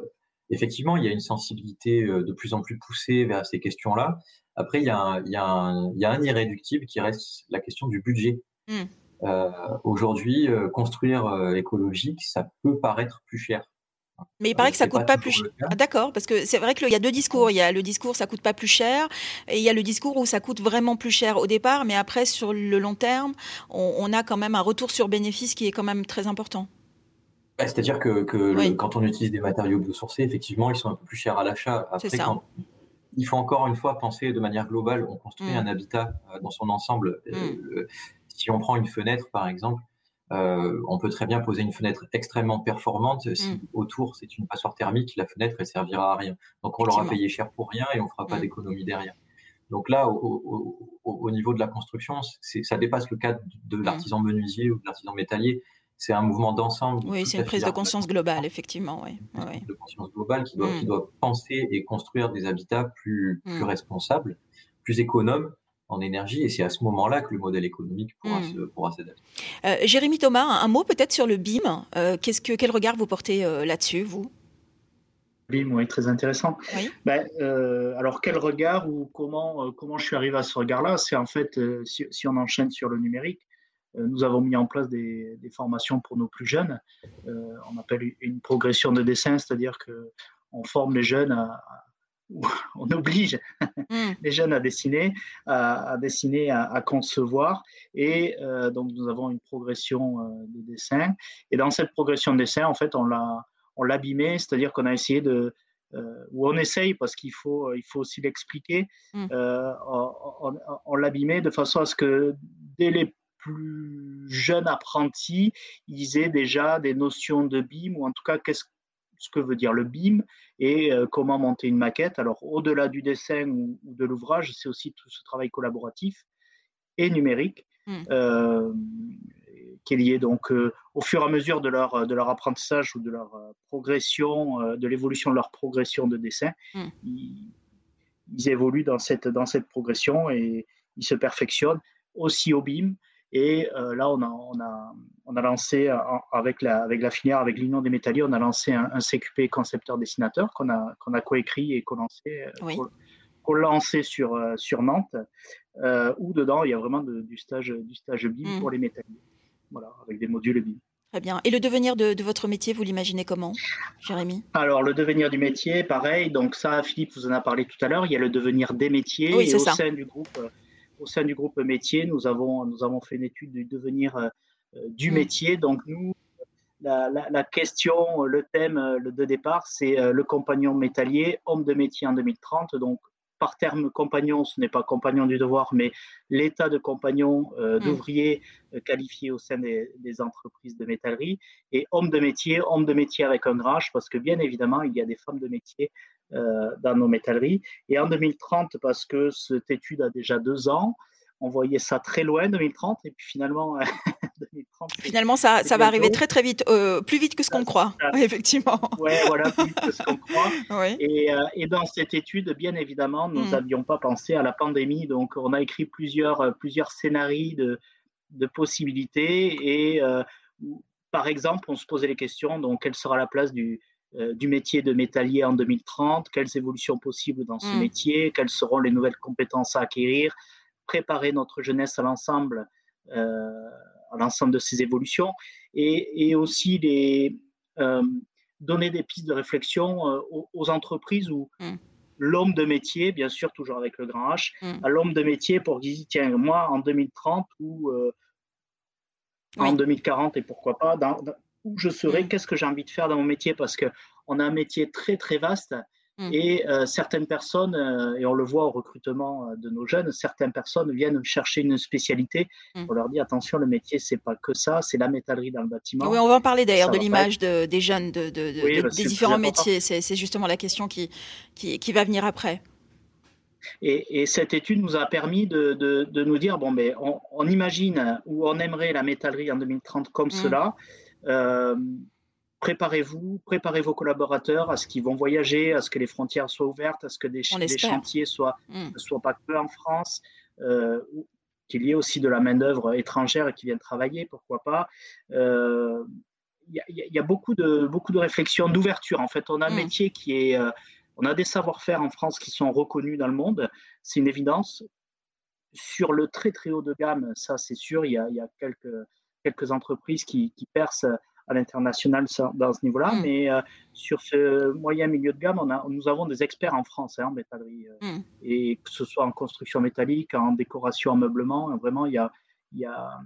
effectivement, il y a une sensibilité de plus en plus poussée vers ces questions-là. Après, il y, a un, il, y a un, il y a un irréductible qui reste la question du budget. Mm. Aujourd'hui, construire écologique, ça peut paraître plus cher. Mais il paraît que ça coûte pas, plus cher. Ah, D'accord, parce que c'est vrai qu'il y a deux discours. Il y a le discours ça coûte pas plus cher, et il y a le discours où ça coûte vraiment plus cher au départ, mais après sur le long terme, on, on a quand même un retour sur bénéfice qui est quand même très important. Bah, c'est-à-dire que, que oui. le, quand on utilise des matériaux biosourcés, effectivement, ils sont un peu plus chers à l'achat. Après, quand, il faut encore une fois penser de manière globale. On construit mmh. un habitat euh, dans son ensemble. Mmh. Euh, si on prend une fenêtre, par exemple, euh, on peut très bien poser une fenêtre extrêmement performante. Si mm. autour c'est une passoire thermique, la fenêtre elle servira à rien. Donc on l'aura payé cher pour rien et on fera pas mm. d'économie derrière. Donc là, au, au, au, niveau de la construction, ça dépasse le cadre de mm. l'artisan menuisier ou de l'artisan métallier. C'est un mouvement d'ensemble. Oui, c'est une prise de conscience globale, effectivement. Oui. Une prise de conscience globale qui doit, qui doit penser et construire des habitats plus, plus responsables, plus économes, en énergie et c'est à ce moment-là que le modèle économique pourra, mmh. se, pourra s'adapter. Euh, Jérémy Thomas, un mot peut-être sur le BIM. Euh, qu'est-ce que, quel regard vous portez euh, là-dessus, vous? BIM, oui, très intéressant. Oui. Ben, euh, alors, quel regard ou comment, comment je suis arrivé à ce regard-là? C'est en fait, si, si, on enchaîne sur le numérique, nous avons mis en place des, des formations pour nos plus jeunes. on appelle une progression de dessin, c'est-à-dire que on forme les jeunes à, on oblige mm. les jeunes à dessiner, à, à dessiner, à, à, concevoir. Et euh, donc, nous avons une progression euh, de dessin. Et dans cette progression de dessin, en fait, on l'a, on c'est-à-dire qu'on a essayé de, euh, ou on essaye parce qu'il faut, il faut aussi l'expliquer, mm. on, on, on l'abîmait de façon à ce que dès les plus jeunes apprentis, ils aient déjà des notions de BIM ou en tout cas qu'est-ce ce que veut dire le BIM et euh, comment monter une maquette. Alors, au-delà du dessin ou, de l'ouvrage, c'est aussi tout ce travail collaboratif et numérique mmh. euh, qui est lié donc euh, au fur et à mesure de leur, de leur apprentissage ou de leur progression, euh, de l'évolution de leur progression de dessin. Mmh. Ils, ils, évoluent dans cette, dans cette progression et ils se perfectionnent aussi au BIM. Et euh, là, on a, on a, on a lancé, avec la, avec la filière, avec l'Union des métalliers, on a lancé un, un CQP concepteur-dessinateur qu'on a, qu'on a coécrit et qu'on lancé, oui. qu lancé sur, euh, sur Nantes, euh, où dedans, il y a vraiment de, du, stage, du stage BIM mmh. pour les métalliers. Voilà, avec des modules BIM. Très bien. Et le devenir de, de votre métier, vous l'imaginez comment, Jérémy? Alors, le devenir du métier, pareil. Donc, ça, Philippe vous en a parlé tout à l'heure. Il y a le devenir des métiers. Oui, et au ça. sein du groupe au sein du groupe métier, nous avons, nous avons fait une étude du devenir euh, du mmh. métier. Donc, nous, la, la, la, question, le thème le de départ, c'est euh, le compagnon métallier, homme de métier en 2030. Donc, par terme compagnon, ce n'est pas compagnon du devoir, mais l'état de compagnon euh, mmh. d'ouvrier euh, qualifié au sein des, des, entreprises de métallerie. Et homme de métier, homme de métier avec un grage, parce que bien évidemment, il y a des femmes de métier dans nos métalleries. Et en 2030, parce que cette étude a déjà deux ans, on voyait ça très loin, 2030, et puis finalement, 2030. Finalement, ça, ça va arriver très très vite, euh, plus vite que ce qu'on croit, effectivement. Oui, voilà, plus vite que ce qu'on croit. Et, euh, et, dans cette étude, bien évidemment, nous n'avions hmm. pas pensé à la pandémie, donc on a écrit plusieurs, euh, plusieurs scénarios de, de possibilités, et par exemple, on se posait les questions, donc quelle sera la place du, du métier de métallier en 2030, quelles évolutions possibles dans ce hmm. métier, quelles seront les nouvelles compétences à acquérir, préparer notre jeunesse à l'ensemble, euh, à l'ensemble de ces évolutions, et, aussi les, euh, donner des pistes de réflexion euh, aux, entreprises où mm. l'homme de métier, bien sûr, toujours avec le grand H, mm. à l'homme de métier pour dire, tiens, moi, en 2030 ou en 2040, et pourquoi pas, où je serai, mm. qu'est-ce que j'ai envie de faire dans mon métier, parce qu'on a un métier très, très vaste Mm. Et euh, certaines personnes, euh, et on le voit au recrutement euh, de nos jeunes, certaines personnes viennent chercher une spécialité. Mm. On leur dit attention, le métier, c'est pas que ça, c'est la métallerie dans le bâtiment. Oui, on va en parler d'ailleurs de l'image des jeunes, de, bah, des différents métiers. C'est justement la question qui, qui, va venir après. Et, cette étude nous a permis de, nous dire bon, mais on, imagine ou on aimerait la métallerie en 2030 comme mm. cela préparez-vous, préparez vos collaborateurs à ce qu'ils vont voyager, à ce que les frontières soient ouvertes, à ce que des, chantiers soient, hmm. ne soient pas que en France, euh, qu'il y ait aussi de la main-d'œuvre étrangère qui vienne travailler, pourquoi pas. Euh, il y, a beaucoup de, beaucoup de réflexions, d'ouverture. En fait, on a un hmm. métier qui est. Euh, on a des savoir-faire en France qui sont reconnus dans le monde, c'est une évidence. Sur le très très haut de gamme, ça c'est sûr, il y a, quelques, quelques entreprises qui, qui percent à l'international dans ce niveau-là. Mm. Mais euh, sur ce moyen milieu de gamme, on a, nous avons des experts en France hein, en métallerie. Euh, mm. Et que ce soit en construction métallique, en décoration, en meublement, vraiment, il y a, il y a,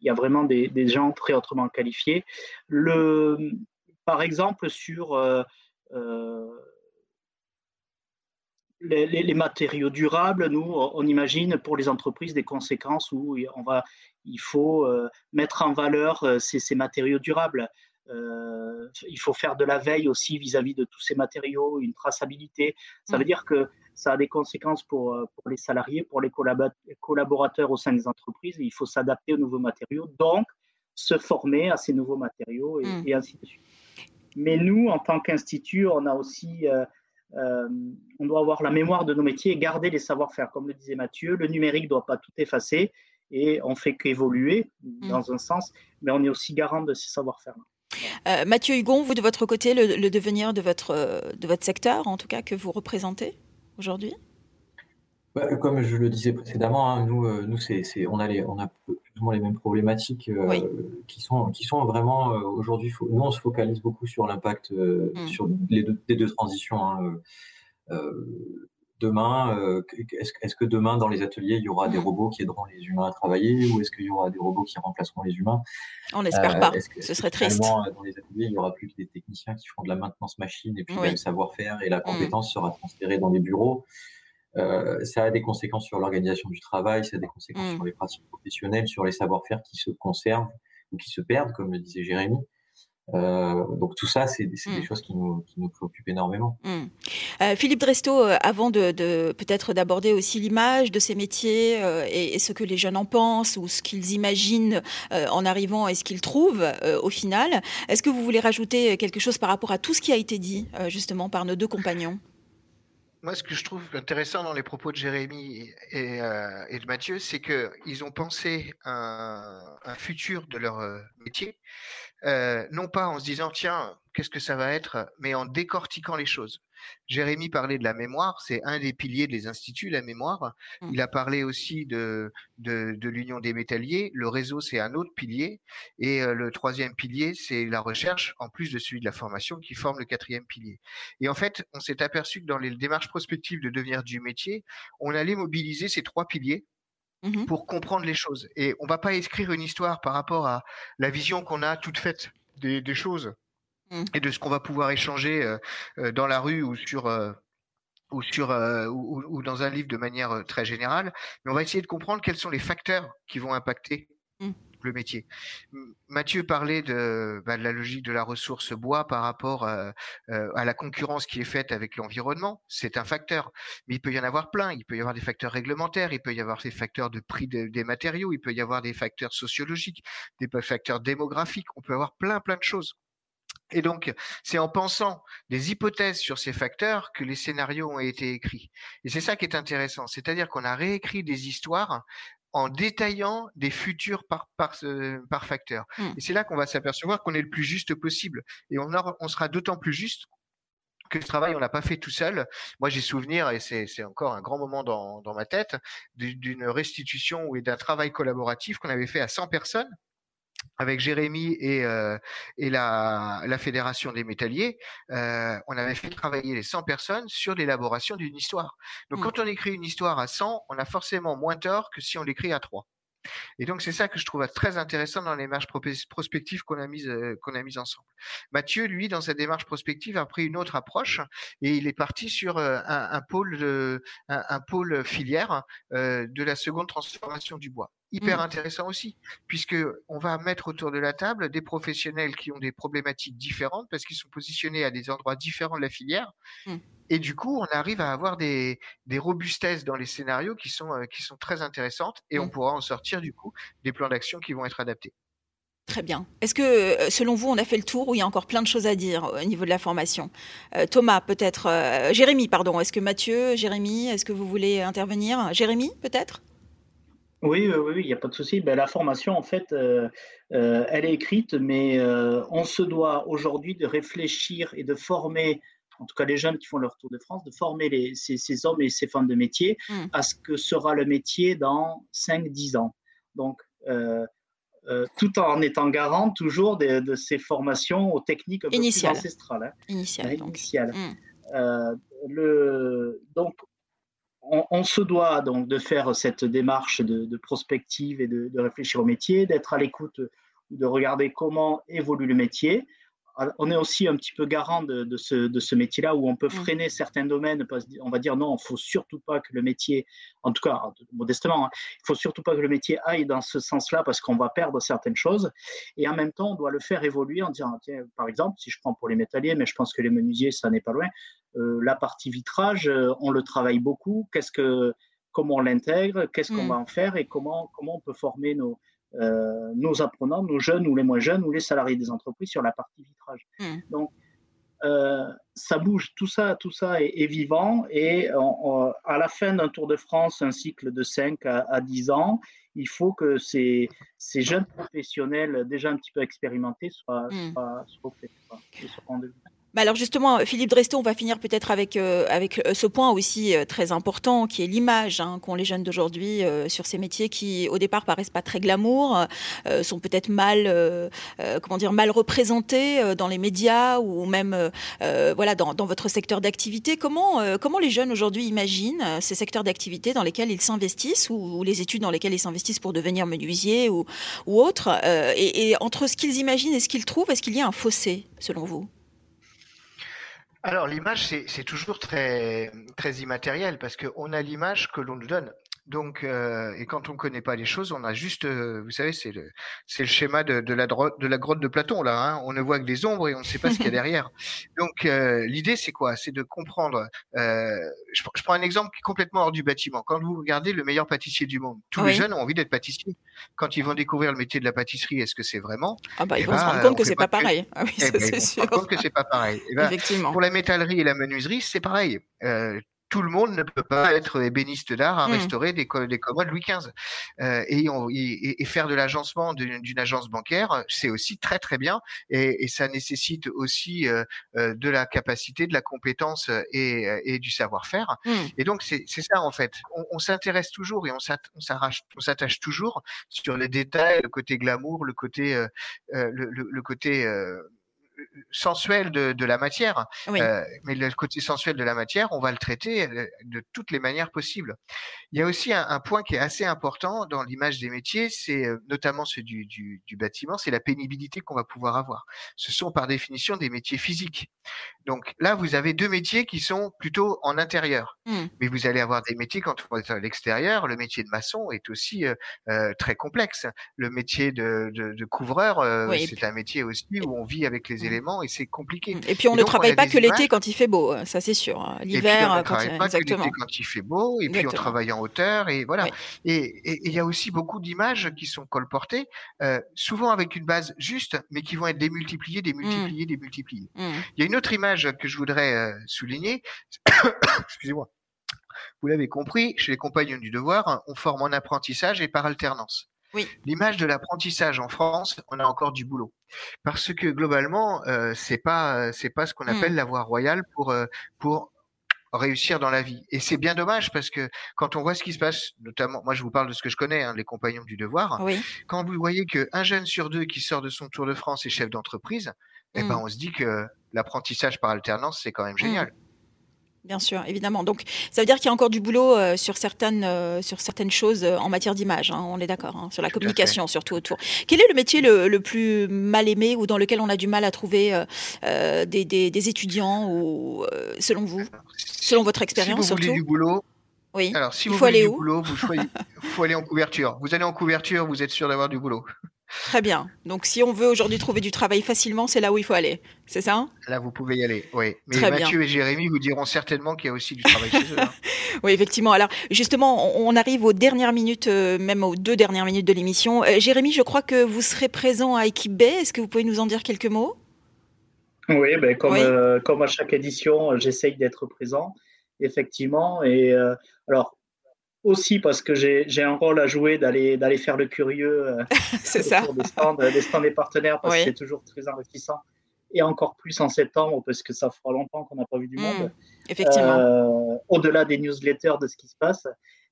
il y a vraiment des, des, gens très autrement qualifiés. Le, par exemple, sur euh, les, les, matériaux durables, nous, on imagine pour les entreprises des conséquences où on va, il faut euh, mettre en valeur euh, ces, matériaux durables. Euh, il faut faire de la veille aussi vis-à-vis de tous ces matériaux, une traçabilité. Ça veut mm. dire que ça a des conséquences pour, pour les salariés, pour les collaborateurs au sein des entreprises. Il faut s'adapter aux nouveaux matériaux, donc se former à ces nouveaux matériaux et, mm. ainsi de suite. Mais nous, en tant qu'institut, on a aussi, on doit avoir la mémoire de nos métiers et garder les savoir-faire. Comme le disait Mathieu, le numérique ne doit pas tout effacer et on fait qu'évoluer mm. dans un sens, mais on est aussi garant de ces savoir-faire. Euh, Mathieu Hugon, vous de votre côté, le, devenir de votre, de votre secteur, en tout cas, que vous représentez aujourd'hui? Bah, Comme je le disais précédemment, hein, nous, euh, nous c'est, on, a les, on a plus ou moins les mêmes problématiques euh, qui, sont, qui sont vraiment aujourd'hui. Nous, on se focalise beaucoup sur l'impact mm. sur les deux, les deux transitions. Hein, demain, euh, est-ce que demain, dans les ateliers, il y aura des mmh. robots qui aideront les humains à travailler ou est-ce qu'il y aura des robots qui remplaceront les humains? On n'espère euh, pas, ce serait triste. Euh, dans les ateliers, il n'y aura plus que des techniciens qui feront de la maintenance machine et puis le savoir-faire et la mmh. compétence sera transférée dans les bureaux. ça a des conséquences sur l'organisation du travail, ça a des conséquences mmh. sur les pratiques professionnelles, sur les savoir-faire qui se conservent ou qui se perdent, comme le disait Jérémy. Euh, donc tout ça, c'est des, mm. choses qui nous, qui nous, préoccupent énormément. Mm. Euh, Philippe Dresto, euh, avant de, de peut-être d'aborder aussi l'image de ces métiers euh, et, et, ce que les jeunes en pensent ou ce qu'ils imaginent euh, en arrivant et ce qu'ils trouvent au final, est-ce que vous voulez rajouter quelque chose par rapport à tout ce qui a été dit justement par nos deux compagnons? Moi, ce que je trouve intéressant dans les propos de Jérémy et, euh, et de Mathieu, c'est qu'ils ont pensé un, un, futur de leur métier euh, non pas en se disant tiens qu'est-ce que ça va être, mais en décortiquant les choses. Jérémy parlait de la mémoire, c'est un des piliers des instituts, la mémoire. Mmh. Il a parlé aussi de, de, l'union des métalliers. Le réseau, c'est un autre pilier. Et euh, le troisième pilier, c'est la recherche, en plus de celui de la formation, qui forme le quatrième pilier. Et en fait, on s'est aperçu que dans les démarches prospectives de devenir du métier, on allait mobiliser ces trois piliers Mmh pour comprendre les choses. Et on va pas écrire une histoire par rapport à la vision qu'on a toute faite des, des choses mmh. et de ce qu'on va pouvoir échanger euh, euh, dans la rue ou sur euh, ou sur ou, ou, dans un livre de manière très générale. Mais on va essayer de comprendre quels sont les facteurs qui vont impacter mmh le métier. Mathieu parlait de, bah, de, la logique de la ressource bois par rapport à, à la concurrence qui est faite avec l'environnement. C'est un facteur, mais il peut y en avoir plein. Il peut y avoir des facteurs réglementaires, il peut y avoir des facteurs de prix des matériaux, il peut y avoir des facteurs sociologiques, des facteurs démographiques. On peut avoir plein plein de choses. Et donc, c'est en pensant des hypothèses sur ces facteurs que les scénarios ont été écrits. Et c'est ça qui est intéressant, c'est-à-dire qu'on a réécrit des histoires en détaillant des futurs par, par, par facteur. Mmh. Et c'est là qu'on va s'apercevoir qu'on est le plus juste possible. Et on, on sera d'autant plus juste que ce travail, on l'a pas fait tout seul. Moi, j'ai souvenir, et c'est encore un grand moment dans, dans ma tête, d'une restitution ou d'un travail collaboratif qu'on avait fait à 100 personnes avec Jérémy et, euh, et la, la, Fédération des métalliers, euh, on avait fait travailler les 100 personnes sur l'élaboration d'une histoire. Donc, mmh. quand on écrit une histoire à 100, on a forcément moins tort que si on l'écrit à 3. Et donc c'est ça que je trouve très intéressant dans les démarches prospectives qu'on a mises euh, qu'on a mises ensemble. Mathieu, lui, dans sa démarche prospective, a pris une autre approche et il est parti sur euh, un, un pôle de, un, un, pôle filière de la seconde transformation du bois hyper mmh. intéressant aussi, puisque on va mettre autour de la table des professionnels qui ont des problématiques différentes parce qu'ils sont positionnés à des endroits différents de la filière. Mmh. Et du coup, on arrive à avoir des, des robustesses dans les scénarios qui sont, euh, qui sont très intéressantes et on mmh. pourra en sortir du coup des plans d'action qui vont être adaptés. Très bien. Est-ce que, euh, selon vous, on a fait le tour ou il y a encore plein de choses à dire au niveau de la formation? Euh, Thomas, peut-être. Jérémy, pardon. Est-ce que Mathieu, Jérémy, est-ce que vous voulez intervenir? Jérémy, peut-être? Oui, oui, il n'y a pas de souci. Ben, la formation, en fait, elle est écrite, mais on se doit aujourd'hui de réfléchir et de former en tout cas les jeunes qui font leur tour de France, de former les, ces, hommes et ces femmes de métier mmh. à ce que sera le métier dans 5-10 ans. Donc, euh, euh, tout en étant garant toujours de, ces formations aux techniques un peu plus ancestrales. Hein. Initiales. Donc. Mmh. Euh, le, donc, on, se doit donc de faire cette démarche de, prospective et de, de, réfléchir au métier, d'être à l'écoute, de regarder comment évolue le métier, on est aussi un petit peu garant de, ce, métier-là où on peut mmh. freiner certains domaines. On va dire non, il ne faut surtout pas que le métier, en tout cas modestement, hein, il ne faut surtout pas que le métier aille dans ce sens-là parce qu'on va perdre certaines choses. Et en même temps, on doit le faire évoluer en disant, tiens, par exemple, si je prends pour les métalliers, mais je pense que les menuisiers, ça n'est pas loin, la partie vitrage, euh, on le travaille beaucoup. Qu'est-ce que, comment on l'intègre, qu'est-ce qu'on mmh. va en faire et comment, comment on peut former nos, euh, nos apprenants, nos jeunes ou les moins jeunes ou les salariés des entreprises sur la partie vitrage. Hmm. Donc, euh, ça bouge, tout ça, tout ça est, vivant et à la fin d'un Tour de France, un cycle de 5 à, 10 ans, il faut que ces, ces, jeunes professionnels déjà un petit peu expérimentés soient, mmh. soient, soient, soient, bah alors justement, Philippe Dresto, on va finir peut-être avec, euh, avec euh, ce point aussi euh, très important qui est l'image hein, qu'ont les jeunes d'aujourd'hui sur ces métiers qui au départ paraissent pas très glamour, sont peut-être mal, comment dire, mal représentés dans les médias ou même voilà dans, dans, votre secteur d'activité. Comment, comment les jeunes aujourd'hui imaginent ces secteurs d'activité dans lesquels ils s'investissent ou, les études dans lesquelles ils s'investissent pour devenir menuisier ou, ou autre et, et entre ce qu'ils imaginent et ce qu'ils trouvent, est-ce qu'il y a un fossé selon vous? Alors l'image, c'est toujours très, très immatériel parce qu'on a l'image que l'on nous donne. Donc, euh, et quand on connaît pas les choses, on a juste, euh, vous savez, c'est le, c'est le schéma de, de, la de la grotte de Platon là. Hein. on ne voit que des ombres et on ne sait pas ce qu'il y a derrière. Donc, euh, l'idée c'est quoi? C'est de comprendre. Euh, je, je, prends un exemple qui est complètement hors du bâtiment. Quand vous regardez le meilleur pâtissier du monde, tous les jeunes ont envie d'être pâtissiers. Quand ils vont découvrir le métier de la pâtisserie, est-ce que c'est vraiment? Ah bah ils eh vont se rendre compte que c'est pas pareil. Ah oui, eh ben, c'est sûr. Se rendre compte que c'est pas pareil. Eh ben, Effectivement. Pour la métallerie et la menuiserie, c'est pareil. Euh, tout le monde ne peut pas être ébéniste d'art à mmh. restaurer des, des commodes Louis XV. Euh, et, et, faire de l'agencement d'une agence bancaire, c'est aussi très très bien. Et, et ça nécessite aussi euh, euh de la capacité, de la compétence et, et du savoir-faire. Mmh. Et donc c'est ça en fait. On, on s'intéresse toujours et on s'attache toujours sur les détails, le côté glamour, le côté, euh, euh le, le, le, côté sensuel de, de, la matière. Euh, mais le côté sensuel de la matière, on va le traiter euh, de toutes les manières possibles. Il y a aussi un, un point qui est assez important dans l'image des métiers, c'est euh, notamment ceux du, du, du bâtiment, c'est la pénibilité qu'on va pouvoir avoir. Ce sont par définition des métiers physiques. Donc là, vous avez deux métiers qui sont plutôt en intérieur. Mmh. Mais vous allez avoir des métiers quand vous êtes à l'extérieur. Le métier de maçon est aussi euh, très complexe. Le métier de, de, de couvreur, c'est un métier aussi où on vit avec les. Éléments et c'est compliqué. Et puis on ne travaille pas que l'été quand il fait beau, ça c'est sûr. L'hiver, on ne travaille pas que l'été quand il fait beau, et puis on travaille en hauteur, et voilà. Et il y a aussi beaucoup d'images qui sont colportées, euh, souvent avec une base juste, mais qui vont être démultipliées, démultipliées, mmh. démultipliées. Mmh. Il y a une autre image que je voudrais euh, souligner. Excusez-moi. Vous l'avez compris, chez les compagnons du devoir, on forme en apprentissage et par alternance. L'image de l'apprentissage en France, on a encore du boulot parce que globalement, euh, c'est pas c'est pas ce qu'on appelle mmh. la voie royale pour euh, pour réussir dans la vie. Et c'est bien dommage parce que quand on voit ce qui se passe, notamment, moi je vous parle de ce que je connais, hein, les compagnons du devoir. Quand vous voyez qu'un jeune sur deux qui sort de son Tour de France est chef d'entreprise, eh ben mmh. on se dit que l'apprentissage par alternance c'est quand même mmh. Bien sûr, évidemment. Donc, ça veut dire qu'il y a encore du boulot euh, sur certaines euh, sur certaines choses euh, en matière d'image. Hein, on est d'accord, hein, sur la communication surtout autour. Quel est le métier le, plus mal aimé ou dans lequel on a du mal à trouver des, des, étudiants ou selon vous, selon votre expérience si vous surtout du boulot. Oui. Alors, si Il vous faut aller du où boulot, vous faut aller en couverture. Vous allez en couverture, vous êtes sûr d'avoir du boulot. Très bien. Donc, si on veut aujourd'hui trouver du travail facilement, c'est là où il faut aller. C'est ça? Là, vous pouvez y aller, oui. Mais Mathieu et Jérémy vous diront certainement qu'il y a aussi du travail chez eux. Hein. oui, effectivement. Alors, justement, on arrive aux dernières minutes, euh, même aux deux dernières minutes de l'émission. Euh, Jérémy, je crois que vous serez présent à Équipe B. Est-ce que vous pouvez nous en dire quelques mots? Oui, ben, comme, euh, comme à chaque édition, j'essaye d'être présent, effectivement. Et alors, aussi parce que j'ai un rôle à jouer d'aller d'aller faire le curieux euh, c'est ça. des stands, des stands des partenaires parce que c'est toujours très enrichissant et encore plus en septembre parce que ça fera longtemps qu'on n'a pas vu du mmh, monde. effectivement. Euh, Au-delà des newsletters de ce qui se passe.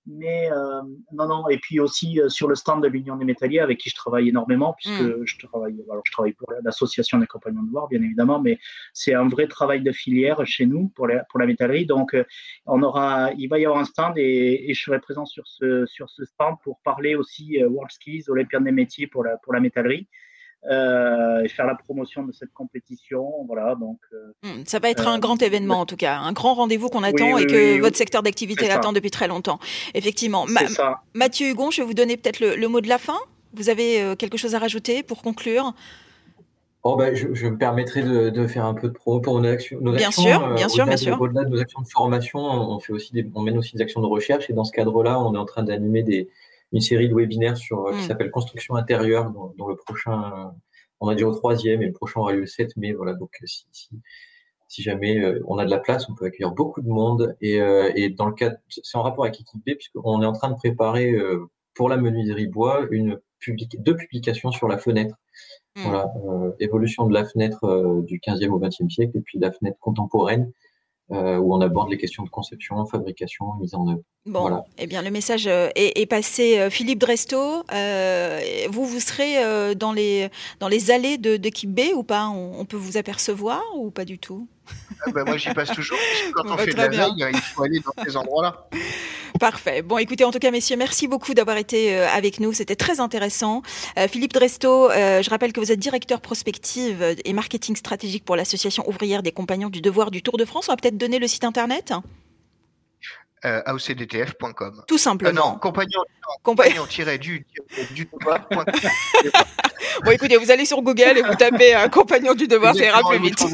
Mais euh, non, non. Et puis aussi euh, sur le stand de l'Union des métalliers, avec qui je travaille énormément, puisque mm. je travaille, alors je travaille pour l'association des compagnons de voir, bien évidemment, mais c'est un vrai travail de filière chez nous pour la, pour la métallerie. Donc, euh, on aura, il va y avoir un stand et, et, je serai présent sur ce, sur ce stand pour parler aussi World Skills, Olympiade des métiers pour la, pour la métallerie. Euh, et faire la promotion de cette compétition. Voilà, donc. Euh, hmm, ça va être un euh, grand événement en tout cas, un grand rendez-vous qu'on attend et que votre secteur d'activité attend depuis très longtemps. Effectivement. Mathieu Hugon, je vais vous donner peut-être le, mot de la fin. Vous avez quelque chose à rajouter pour conclure? Oh ben, je, me permettrai de, faire un peu de promo pour nos actions. bien sûr, bien sûr, bien sûr. Au-delà de nos actions de formation, on fait aussi des, on mène aussi des actions de recherche et dans ce cadre-là, on est en train d'animer des, une série de webinaires sur, qui mm. s'appelle Construction intérieure, dont, le prochain, on a dit au troisième, et le prochain aura lieu le 7 mai. Voilà, donc si, si, si jamais euh, on a de la place, on peut accueillir beaucoup de monde. Et, euh, et dans le cadre, c'est en rapport avec Équipe B, puisqu'on est en train de préparer euh, pour la menuiserie bois une public, deux publications sur la fenêtre. Mm. Voilà, évolution de la fenêtre du 15e au 20e siècle, et puis la fenêtre contemporaine. Euh, où on aborde les questions de conception, fabrication, mise en œuvre. Bon, voilà. eh bien, le message euh, est, passé. Euh, Philippe Dresto, vous, vous serez dans, les, dans les allées de, d'équipe B ou pas? On, peut vous apercevoir ou pas du tout? Ah ben, Moi, j'y passe toujours. Quand on fait de la veille, il faut aller dans ces endroits-là. Parfait. Bon, écoutez, en tout cas, messieurs, merci beaucoup d'avoir été euh, avec nous. C'était très intéressant. Euh, Philippe Dresto, euh, je rappelle que vous êtes directeur prospective et marketing stratégique pour l'association ouvrière des compagnons du devoir du Tour de France. On va peut-être donner le site internet euh, aucdtf.com. Tout simplement. non, compagnon, compagnon du, du devoir.com. bon, écoutez, vous allez sur Google et vous tapez un compagnon du devoir, ça ira plus vite.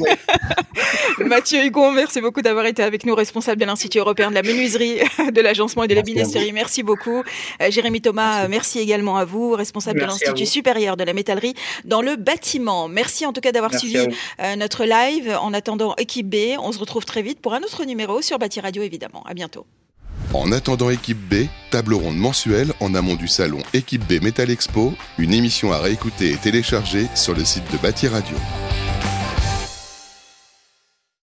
Mathieu Hugon, merci beaucoup d'avoir été avec nous, responsable de l'Institut européen de la menuiserie, de l'agencement et de la binesterie. Merci beaucoup. Euh, Jérémy Thomas, merci. également à vous, responsable de l'Institut supérieur de la métallerie dans le bâtiment. Merci en tout cas d'avoir suivi euh, notre live. En attendant, équipe B, on se retrouve très vite pour un autre numéro sur Bâti Radio, évidemment. À bientôt. En attendant Équipe B, table ronde mensuelle en amont du salon Équipe B Metal Expo, une émission à réécouter et télécharger sur le site de Bâti Radio.